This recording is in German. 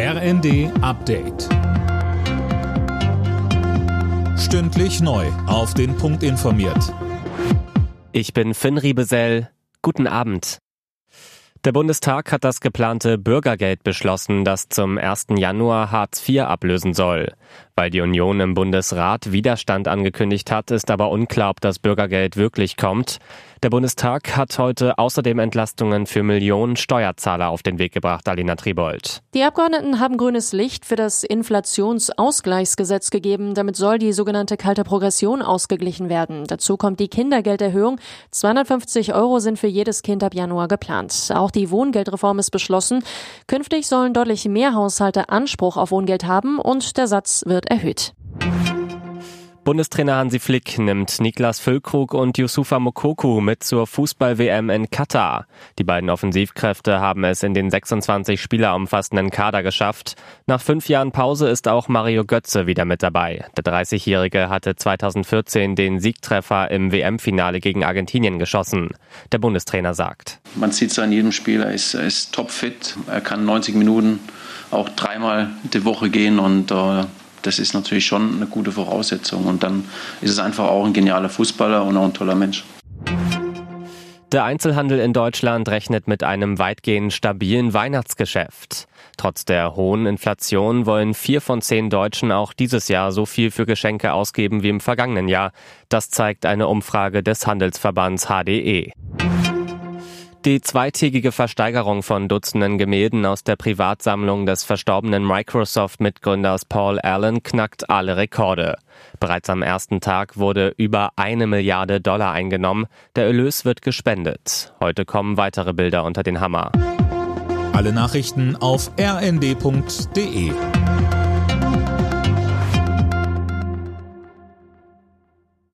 RND Update. Stündlich neu. Auf den Punkt informiert. Ich bin Finn Riebesell. Guten Abend. Der Bundestag hat das geplante Bürgergeld beschlossen, das zum 1. Januar Hartz IV ablösen soll. Weil die Union im Bundesrat Widerstand angekündigt hat, ist aber unklar, ob das Bürgergeld wirklich kommt. Der Bundestag hat heute außerdem Entlastungen für Millionen Steuerzahler auf den Weg gebracht, Alina Tribold. Die Abgeordneten haben grünes Licht für das Inflationsausgleichsgesetz gegeben. Damit soll die sogenannte kalte Progression ausgeglichen werden. Dazu kommt die Kindergelderhöhung. 250 Euro sind für jedes Kind ab Januar geplant. Auch die Wohngeldreform ist beschlossen. Künftig sollen deutlich mehr Haushalte Anspruch auf Wohngeld haben und der Satz wird erhöht. Bundestrainer Hansi Flick nimmt Niklas Füllkrug und Yusufa Mokoku mit zur Fußball-WM in Katar. Die beiden Offensivkräfte haben es in den 26 Spieler umfassenden Kader geschafft. Nach fünf Jahren Pause ist auch Mario Götze wieder mit dabei. Der 30-Jährige hatte 2014 den Siegtreffer im WM-Finale gegen Argentinien geschossen. Der Bundestrainer sagt. Man sieht es an jedem Spiel, er ist, er ist topfit. Er kann 90 Minuten auch dreimal die Woche gehen und äh, das ist natürlich schon eine gute Voraussetzung. Und dann ist es einfach auch ein genialer Fußballer und auch ein toller Mensch. Der Einzelhandel in Deutschland rechnet mit einem weitgehend stabilen Weihnachtsgeschäft. Trotz der hohen Inflation wollen vier von zehn Deutschen auch dieses Jahr so viel für Geschenke ausgeben wie im vergangenen Jahr. Das zeigt eine Umfrage des Handelsverbands HDE. Die zweitägige Versteigerung von Dutzenden Gemälden aus der Privatsammlung des verstorbenen Microsoft-Mitgründers Paul Allen knackt alle Rekorde. Bereits am ersten Tag wurde über eine Milliarde Dollar eingenommen. Der Erlös wird gespendet. Heute kommen weitere Bilder unter den Hammer. Alle Nachrichten auf rnd.de